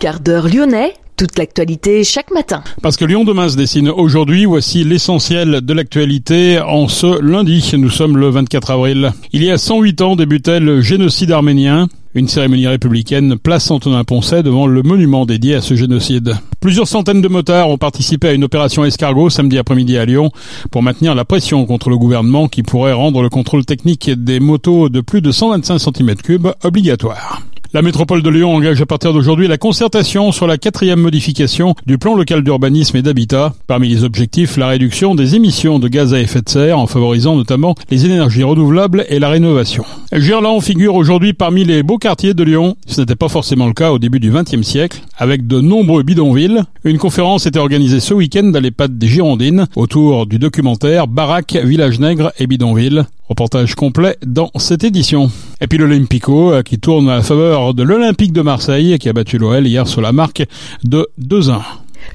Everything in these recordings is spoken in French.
Quart d'heure lyonnais, toute l'actualité chaque matin. Parce que Lyon demain se dessine aujourd'hui, voici l'essentiel de l'actualité en ce lundi. Nous sommes le 24 avril. Il y a 108 ans débutait le génocide arménien. Une cérémonie républicaine place Antonin-Poncet devant le monument dédié à ce génocide. Plusieurs centaines de motards ont participé à une opération escargot samedi après-midi à Lyon pour maintenir la pression contre le gouvernement qui pourrait rendre le contrôle technique des motos de plus de 125 cm3 obligatoire. La métropole de Lyon engage à partir d'aujourd'hui la concertation sur la quatrième modification du plan local d'urbanisme et d'habitat. Parmi les objectifs, la réduction des émissions de gaz à effet de serre en favorisant notamment les énergies renouvelables et la rénovation. Gerland figure aujourd'hui parmi les beaux quartiers de Lyon. Ce n'était pas forcément le cas au début du XXe siècle, avec de nombreux bidonvilles. Une conférence était organisée ce week-end à l'EHPAD des Girondines autour du documentaire Baraque, Village Nègre et Bidonville. Reportage complet dans cette édition. Et puis l'Olympico euh, qui tourne à la faveur de l'Olympique de Marseille qui a battu l'OL hier sur la marque de 2-1.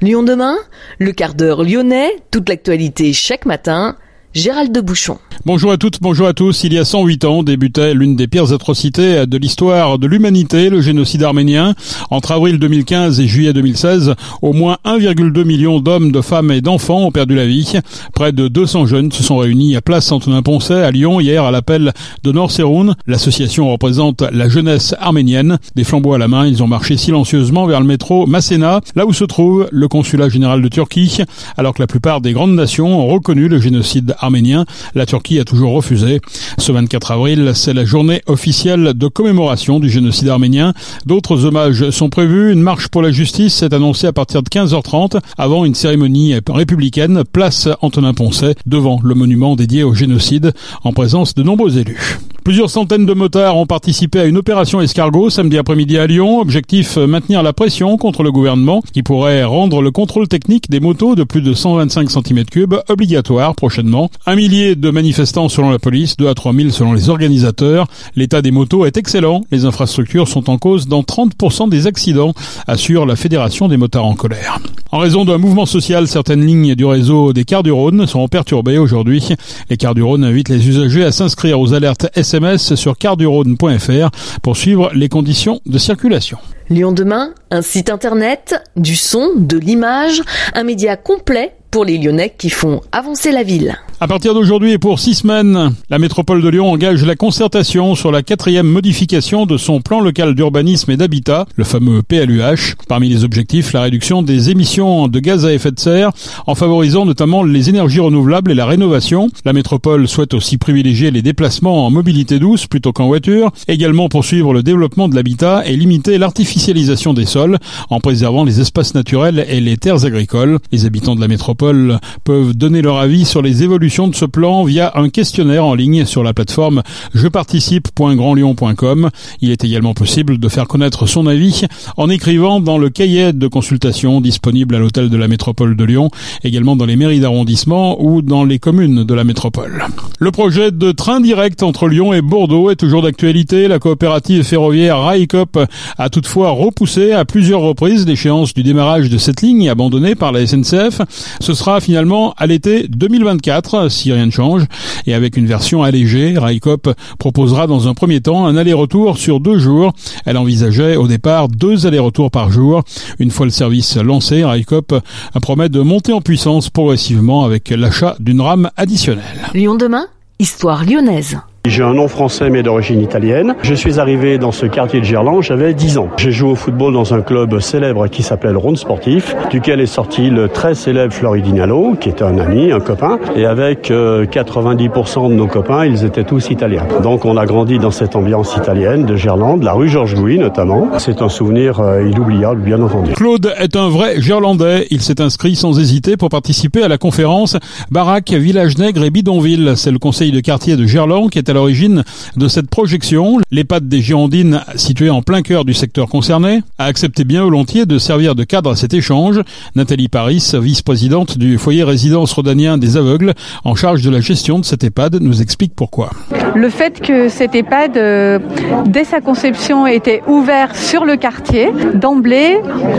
Lyon demain, le quart d'heure lyonnais, toute l'actualité chaque matin Gérald de Bouchon. Bonjour à toutes, bonjour à tous. Il y a 108 ans débutait l'une des pires atrocités de l'histoire de l'humanité, le génocide arménien. Entre avril 2015 et juillet 2016, au moins 1,2 million d'hommes, de femmes et d'enfants ont perdu la vie. Près de 200 jeunes se sont réunis à Place Antonin-Poncet à Lyon hier à l'appel de Norseroun. L'association représente la jeunesse arménienne. Des flambeaux à la main, ils ont marché silencieusement vers le métro Masséna, là où se trouve le consulat général de Turquie, alors que la plupart des grandes nations ont reconnu le génocide arménien arménien. La Turquie a toujours refusé. Ce 24 avril, c'est la journée officielle de commémoration du génocide arménien. D'autres hommages sont prévus. Une marche pour la justice est annoncée à partir de 15h30 avant une cérémonie républicaine place Antonin Poncet devant le monument dédié au génocide en présence de nombreux élus. Plusieurs centaines de motards ont participé à une opération escargot samedi après-midi à Lyon. Objectif maintenir la pression contre le gouvernement qui pourrait rendre le contrôle technique des motos de plus de 125 cm3 obligatoire prochainement. Un millier de manifestants selon la police, 2 à 3 000 selon les organisateurs. L'état des motos est excellent. Les infrastructures sont en cause dans 30% des accidents, assure la Fédération des motards en colère. En raison d'un mouvement social, certaines lignes du réseau des quarts du Rhône sont perturbées aujourd'hui. Les quarts du Rhône invitent les usagers à s'inscrire aux alertes SMS sur quardurone.fr pour suivre les conditions de circulation. Lyon demain, un site internet, du son, de l'image, un média complet pour les Lyonnais qui font avancer la ville. À partir d'aujourd'hui et pour six semaines, la métropole de Lyon engage la concertation sur la quatrième modification de son plan local d'urbanisme et d'habitat, le fameux PLUH. Parmi les objectifs, la réduction des émissions de gaz à effet de serre, en favorisant notamment les énergies renouvelables et la rénovation. La métropole souhaite aussi privilégier les déplacements en mobilité douce plutôt qu'en voiture, également poursuivre le développement de l'habitat et limiter l'artificialisation des sols en préservant les espaces naturels et les terres agricoles. Les habitants de la métropole peuvent donner leur avis sur les évolutions de ce plan via un questionnaire en ligne sur la plateforme jeparticipe.grandlyon.com. Il est également possible de faire connaître son avis en écrivant dans le cahier de consultation disponible à l'hôtel de la métropole de Lyon, également dans les mairies d'arrondissement ou dans les communes de la métropole. Le projet de train direct entre Lyon et Bordeaux est toujours d'actualité. La coopérative ferroviaire Raikop a toutefois repoussé à plusieurs reprises l'échéance du démarrage de cette ligne abandonnée par la SNCF. Ce sera finalement à l'été 2024 si rien ne change. Et avec une version allégée, Raikop proposera dans un premier temps un aller-retour sur deux jours. Elle envisageait au départ deux allers-retours par jour. Une fois le service lancé, Raikop promet de monter en puissance progressivement avec l'achat d'une rame additionnelle. Lyon demain, histoire lyonnaise. J'ai un nom français mais d'origine italienne. Je suis arrivé dans ce quartier de Gerland, j'avais 10 ans. J'ai joué au football dans un club célèbre qui s'appelle Ronde Sportif, duquel est sorti le très célèbre Floridinalo, qui était un ami, un copain. Et avec 90% euh, de nos copains, ils étaient tous italiens. Donc on a grandi dans cette ambiance italienne de Gerland, la rue Georges Louis notamment. C'est un souvenir euh, inoubliable, bien entendu. Claude est un vrai Gerlandais. Il s'est inscrit sans hésiter pour participer à la conférence Baraque, Village Nègre et Bidonville. C'est le conseil de quartier de Gerland qui est à l'origine de cette projection. L'EHPAD des Girondines, située en plein cœur du secteur concerné, a accepté bien volontiers de servir de cadre à cet échange. Nathalie Paris, vice-présidente du foyer résidence rhodanien des aveugles, en charge de la gestion de cette EHPAD, nous explique pourquoi. Le fait que cette EHPAD, euh, dès sa conception, était ouvert sur le quartier, d'emblée,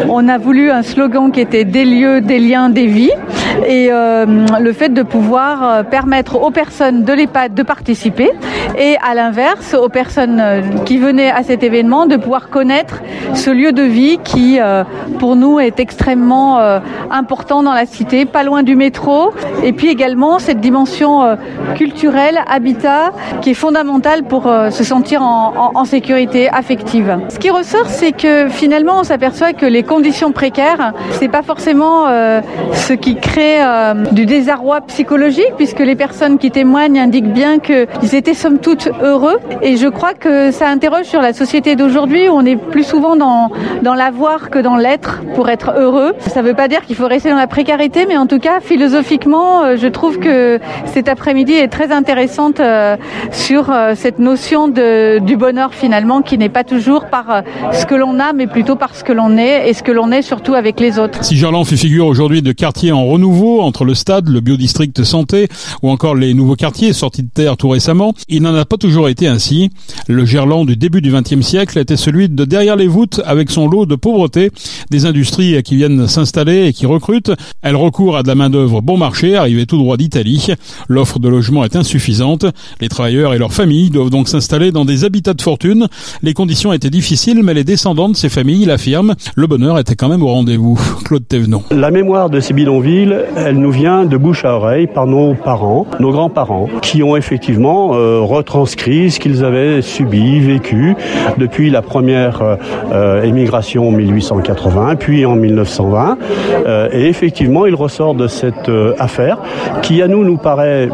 on a voulu un slogan qui était des lieux, des liens, des vies. Et euh, le fait de pouvoir euh, permettre aux personnes de l'EHPAD de participer, et à l'inverse, aux personnes qui venaient à cet événement, de pouvoir connaître ce lieu de vie qui, pour nous, est extrêmement important dans la cité, pas loin du métro, et puis également cette dimension culturelle, habitat, qui est fondamentale pour se sentir en, en sécurité affective. Ce qui ressort, c'est que finalement, on s'aperçoit que les conditions précaires, c'est pas forcément euh, ce qui crée euh, du désarroi psychologique, puisque les personnes qui témoignent indiquent bien qu'ils étaient somme toute heureux. Et je crois que ça interroge sur la société d'aujourd'hui où on est plus souvent dans, dans l'avoir que dans l'être pour être heureux. Ça ne veut pas dire qu'il faut rester dans la précarité, mais en tout cas, philosophiquement, euh, je trouve que cet après-midi est très intéressante sur cette notion de, du bonheur finalement, qui n'est pas toujours par ce que l'on a, mais plutôt par ce que l'on est et ce que l'on est surtout avec les autres. Si Gerland fait figure aujourd'hui de quartier en renouveau entre le stade, le biodistrict santé ou encore les nouveaux quartiers sortis de terre tout récemment, il n'en a pas toujours été ainsi. Le Gerland du début du XXe siècle était celui de derrière les voûtes avec son lot de pauvreté, des industries qui viennent s'installer et qui recrutent. Elles recourent à de la main-d'œuvre bon marché, arrivée tout droit d'Italie. L'offre de logement est insuffisante. Les travailleurs et leurs familles doivent donc s'installer dans des habitats de fortune. Les conditions étaient difficiles, mais les descendants de ces familles l'affirment. Le bonheur était quand même au rendez-vous. Claude Thévenon. La mémoire de ces bidonvilles, elle nous vient de bouche à oreille par nos parents, nos grands-parents, qui ont effectivement euh, retranscrit ce qu'ils avaient subi, vécu depuis la première euh, euh, émigration en 1880, puis en 1920. et effectivement, il ressort de cette affaire qui, à nous, nous paraît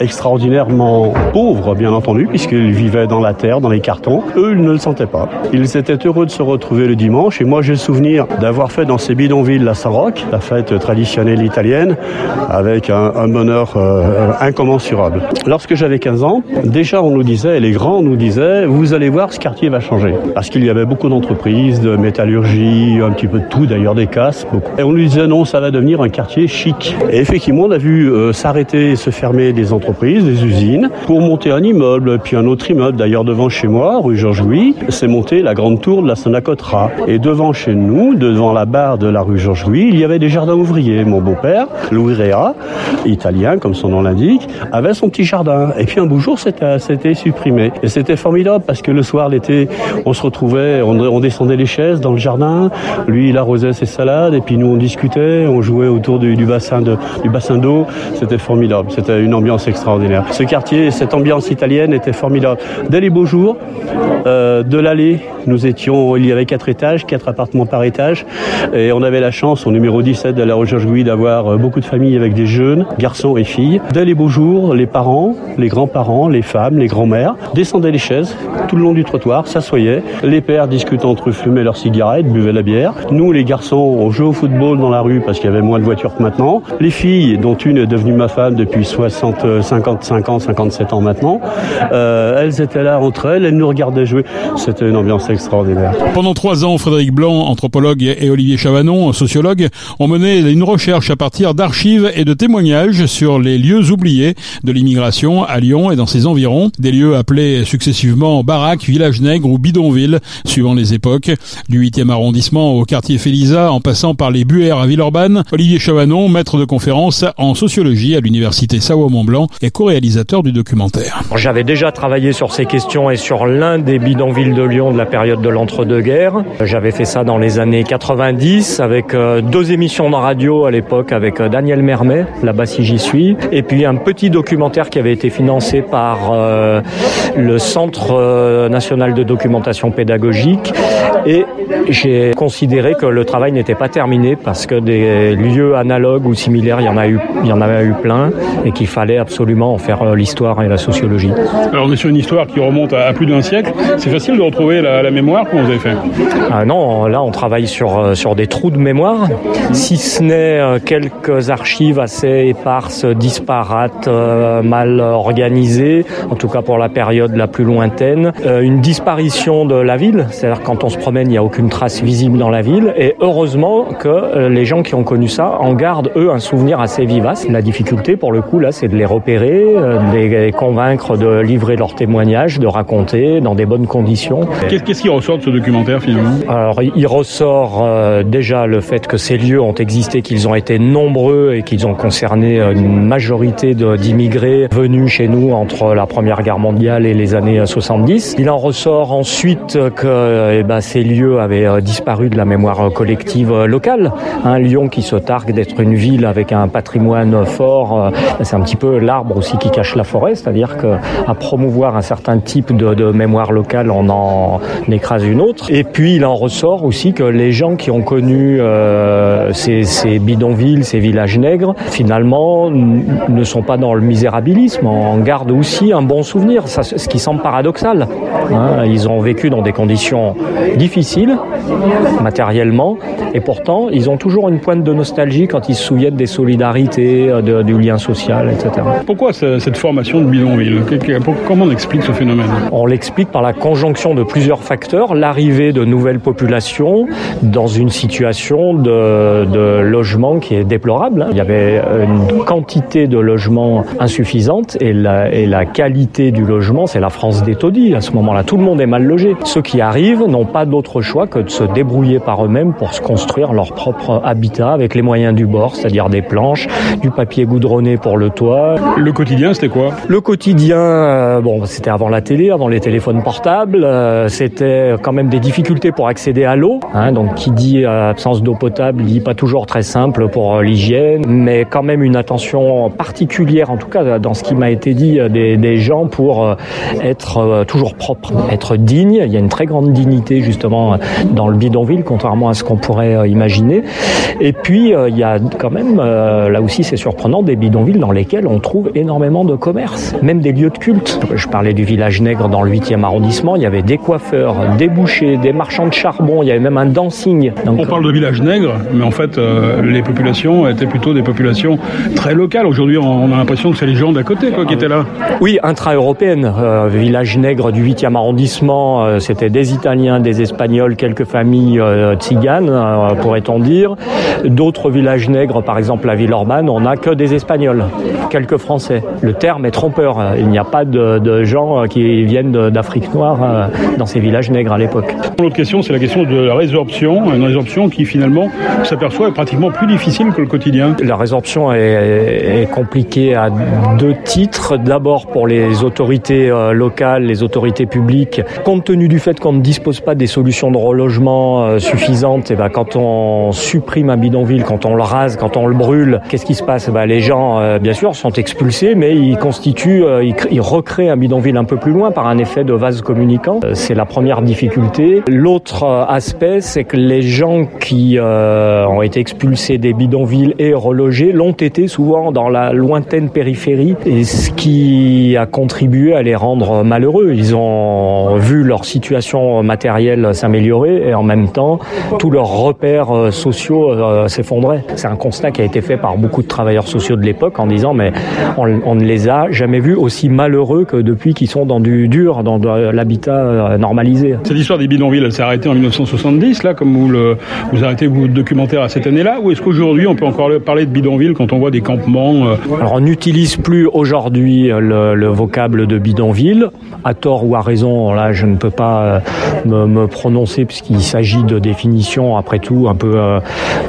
extraordinairement pauvre, bien entendu, puisqu'ils vivaient dans la terre, dans les cartons. Eux, ils ne le sentaient pas. Ils étaient heureux de se retrouver le dimanche. Et moi, j'ai le souvenir d'avoir fait dans ces bidonvilles la Saint-Roch, la fête traditionnelle italienne, avec un, bonheur euh, incommensurable. Lorsque j'avais 15 ans, déjà on nous disait, les grands nous disaient, vous allez voir, ce quartier va changer. Parce qu'il y avait beaucoup d'entreprises, de métallurgie, un petit peu de tout, d'ailleurs des casses, beaucoup. Et on nous disait, non, ça va devenir un quartier chic. Et effectivement, on a vu euh, s'arrêter et se fermer des entreprises, des usines, pour monter un immeuble, puis un autre immeuble. D'ailleurs, devant chez moi, rue Georges-Louis, c'est monté la grande tour de la Sonacotra. Et devant chez nous, devant la barre de la rue Georges-Louis, il y avait des jardins ouvriers. Mon beau-père, Louis Réa, italien comme son nom l'indique, avait son petit jardin. Et puis un beau jour, c'était supprimé. Et c'était formidable parce que le soir, l'été, on se retrouvait, on, descendait les chaises dans le jardin. Lui, il arrosait ses salades et puis nous, on discutait, on jouait autour du, bassin d'eau. C'était formidable. C'était une ambiance extraordinaire. Ce quartier, cette ambiance italienne était formidable. Dès les beaux jours, euh, de l'allée, nous étions, il y avait quatre étages, quatre appartements par étage, et on avait la chance, au numéro 17 de la recherche Louis, d'avoir euh, beaucoup de familles avec des jeunes, garçons et filles. Dès les beaux jours, les parents, les grands-parents, les femmes, les grands-mères descendaient les chaises tout le long du trottoir, s'assoyaient. Les pères discutant entre eux fumaient leurs cigarettes, buvaient la bière. Nous, les garçons, on jouait au football dans la rue parce qu'il y avait moins de voitures que maintenant. Les filles, dont une est devenue ma femme depuis 60, 55 ans, 57 ans maintenant, euh, elles étaient là entre elles, elles nous regardaient jouer. C'était une ambiance extraordinaire. Pendant trois ans, Frédéric Blanc, anthropologue, et Olivier Chavanon, sociologue, ont mené une recherche à partir d'archives et de témoignages sur les lieux oubliés de l'immigration à Lyon et dans ses environs, des lieux appelés successivement baraques, villages nègres ou bidonvilles, suivant les époques, du 8e arrondissement au quartier Félisa en passant par les Buères à Villeurbanne. Olivier Chavanon, maître de conférence en sociologie à l'université Savoie-Mont-Blanc et co-réalisateur du documentaire. J'avais déjà travaillé sur ces questions et sur l'un des bidonvilles de Lyon de la période de l'entre-deux-guerres. J'avais fait ça dans les années 90 avec euh, deux émissions de radio à l'époque avec euh, Daniel Mermet, là-bas si j'y suis, et puis un petit documentaire qui avait été financé par euh, le Centre national de documentation pédagogique et j'ai considéré que le travail n'était pas terminé parce que des lieux analogues ou similaires, il y en a eu, il y en avait eu plein et qu'il fallait absolument en faire l'histoire et la sociologie. Alors on est sur une histoire qui remonte à, plus d'un siècle. C'est facile de retrouver la, mémoire Comment vous avez fait? Ah Non, là on travaille sur sur des trous de mémoire. Si ce n'est euh, quelques archives assez éparses, disparates, euh, mal organisées, en tout cas pour la période la plus lointaine. Euh, une disparition de la ville, c'est-à-dire quand on se promène, il n'y a aucune trace visible dans la ville. Et heureusement que les gens qui ont connu ça en gardent, eux, un souvenir assez vivace. La difficulté, pour le coup, là, c'est de les repérer, de les convaincre de livrer leurs témoignages, de raconter dans des bonnes conditions. Qu'est-ce qui ressort de ce documentaire, finalement? Alors, il ressort déjà le fait que ces lieux ont existé, qu'ils ont été nombreux et qu'ils ont concerné une majorité d'immigrés venus chez nous entre la Première Guerre mondiale et les années 70. Il en ressort ensuite que eh ben, ces lieux avaient disparu de la mémoire collective locale. Un Lyon qui se targue d'être une ville avec un patrimoine fort, c'est un petit peu l'arbre aussi qui cache la forêt, c'est-à-dire qu'à promouvoir un certain type de, mémoire locale, on en écrase une autre. Et puis il en ressort aussi que les gens qui ont connu euh, ces, bidonvilles, ces villages nègres, finalement ne sont pas dans le misérabilisme, en gardent aussi un bon souvenir, ce qui semble paradoxal. Hein. Ils ont vécu dans des conditions difficiles, matériellement, et pourtant ils ont toujours une pointe de nostalgie quand ils se souviennent des solidarités, de, du lien social, etc. Pourquoi cette formation de bidonville? Comment on explique ce phénomène? On l'explique par la conjonction de plusieurs facteurs, l'arrivée de nouvelles populations dans une situation de, de logement qui est déplorable. Il y avait une quantité de logements insuffisante et la, et la qualité du logement, c'est la France des taudis. À ce moment-là, tout le monde est mal logé. Ceux qui arrivent n'ont pas d'autre choix que de se débrouiller par eux-mêmes pour se construire leur propre habitat avec les moyens du bord, c'est-à-dire des planches, du papier goudronné pour le toit. Le quotidien, c'était quoi? Le quotidien, euh, bon, c'était avant la télé, avant les téléphones portables. Euh, c'était quand même des difficultés pour accéder à l'eau. Hein, donc, qui dit euh, absence d'eau potable, dit pas toujours très simple pour l'hygiène, mais quand même une attention particulière, en tout cas dans ce qui m'a été dit des, des gens pour être toujours propre, être digne. Il y a une très grande dignité justement dans le bidonville, contrairement à ce qu'on pourrait imaginer. Et puis, il y a quand même, là aussi c'est surprenant, des bidonvilles dans lesquels on trouve énormément de commerce, même des lieux de culte. Je parlais du village nègre dans le 8e arrondissement, il y avait des coiffeurs, des bouchers, des marchands de charbon, il y avait même un dancing. Donc, on parle de village nègre, mais en fait, euh, les populations étaient plutôt des populations très locales. Aujourd'hui, on a l'impression que c'est les gens d'à côté quoi, qui étaient là. Oui, intra-européenne. Euh, village nègre du 8e arrondissement, euh, c'était des Italiens, des Espagnols, quelques familles euh, tziganes, euh, pourrait-on dire. D'autres villages nègres, par exemple la ville urbaine, on n'a que des Espagnols, quelques Français. Le terme est trompeur. Il n'y a pas de, de gens qui viennent d'Afrique noire euh, dans ces villages nègres à l'époque. L'autre question, c'est la question de la résorption, une résorption qui finalement s'aperçoit pratiquement plus difficile que le quotidien. La résorption est, est compliquée à deux titres. D'abord pour les autorités euh, locales, les autorités publiques, compte tenu du fait qu'on ne dispose pas des solutions de relogement euh, suffisantes, et ben quand on supprime un bidonville, quand on le rase, quand on le brûle, qu'est-ce qui se passe? Ben Les gens, euh, bien sûr, sont expulsés, mais ils constituent, ils, recréent un bidonville un peu plus loin par un effet de vase communicant. C'est la première difficulté. L'autre aspect, c'est que les gens qui ont été expulsés des bidonvilles et relogés l'ont été souvent dans la lointaine périphérie, et ce qui a contribué à les rendre malheureux. Ils ont vu leur situation matérielle s'améliorer et en même temps, tous leurs repères euh, sociaux euh, s'effondraient. C'est un constat qui a été fait par beaucoup de travailleurs sociaux de l'époque en disant mais on, on ne les a jamais vus aussi malheureux que depuis qu'ils sont dans du dur, dans de l'habitat euh, normalisé. Cette histoire des bidonvilles, elle s'est arrêtée en 1970, là, comme vous, le, vous arrêtez votre documentaire à cette année-là, ou est-ce qu'aujourd'hui on peut encore parler de bidonville quand on voit des campements euh... Alors on n'utilise plus aujourd'hui le, le vocable de bidonville, à tort ou à raison, là je ne peux pas euh, me, prononcer puisqu'il s'agit de définitions, après tout, un peu, euh,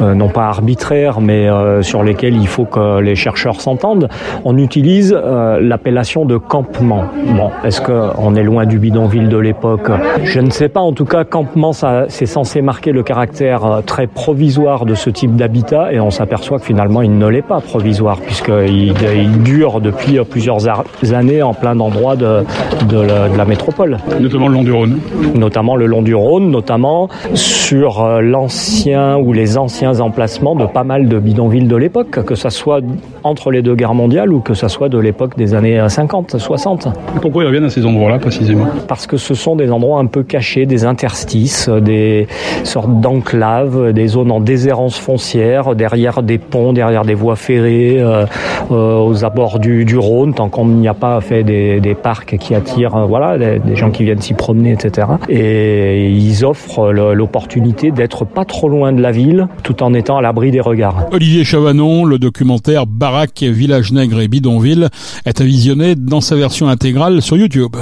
euh, non pas arbitraires, mais sur lesquelles il faut que les chercheurs s'entendent. On utilise l'appellation de campement. Bon, est-ce qu'on est loin du bidonville de l'époque? Je ne sais pas. En tout cas, campement, ça, c'est censé marquer le caractère très provisoire de ce type d'habitat, et on s'aperçoit que finalement, il ne l'est pas provisoire, puisqu'il il dure depuis plusieurs années en plein d'endroits de, de, la, de la métropole. Notamment le long du Rhône. Notamment le long du Rhône, notamment sur euh, l'ancien ou les anciens emplacements de pas mal de bidonvilles de l'époque, que ça soit entre les deux guerres mondiales ou que ça soit de l'époque des années 50, 60. Pourquoi ils reviennent à ces endroits-là précisément? Parce que ce sont des endroits un peu cachés, des interstices, des sortes d'enclaves, des zones en déshérence foncière, derrière des ponts, derrière des voies ferrées, euh, euh, aux abords du, du Rhône, tant qu'on n'y a pas fait des, parcs qui attirent euh, voilà, des, des gens qui viennent s'y promener, etc. Et ils offrent l'opportunité d'être pas trop loin de la ville, tout en étant à l'abri des regards. Olivier Chavanon, le documentaire Baraque, Village Nègre et Bidonville est à visionner dans sa version intégrale sur YouTube.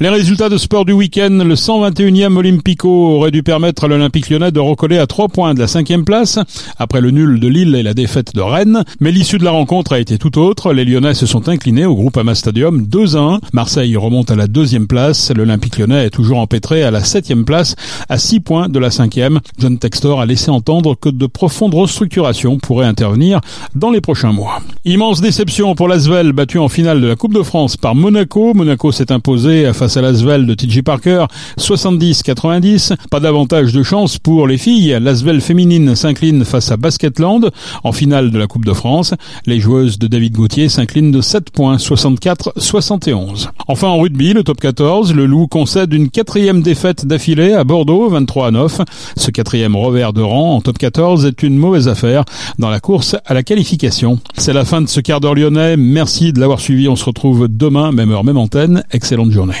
Les résultats de sport du week-end, le 121e Olympico aurait dû permettre à l'Olympique lyonnais de recoller à 3 points de la cinquième place, après le nul de Lille et la défaite de Rennes. Mais l'issue de la rencontre a été tout autre. Les Lyonnais se sont inclinés au groupe Ama Stadium 2-1. Marseille remonte à la deuxième place. L'Olympique lyonnais est toujours empêtré à la septième place, à 6 points de la cinquième. John Textor a laissé entendre que de profondes restructurations pourraient intervenir dans les prochains mois. Immense déception pour l'Asvel, battu en finale de la Coupe de France par Monaco. Monaco s'est imposé face à l'Asvel de TJ Parker 70-90. Pas davantage de chance pour les filles. L'Asvel féminine s'incline face à Basketland en finale de la Coupe de France. Les joueuses de David Gauthier s'inclinent de 7 points 64-71. Enfin en rugby, le top 14, le Loup concède une quatrième défaite d'affilée à Bordeaux 23 à 9. Ce quatrième revers de rang en top 14 est une mauvaise affaire dans la course à la qualification. C'est la fin de ce quart d'heure lyonnais. Merci de l'avoir suivi. On se retrouve demain, même heure, même antenne. Excellente journée.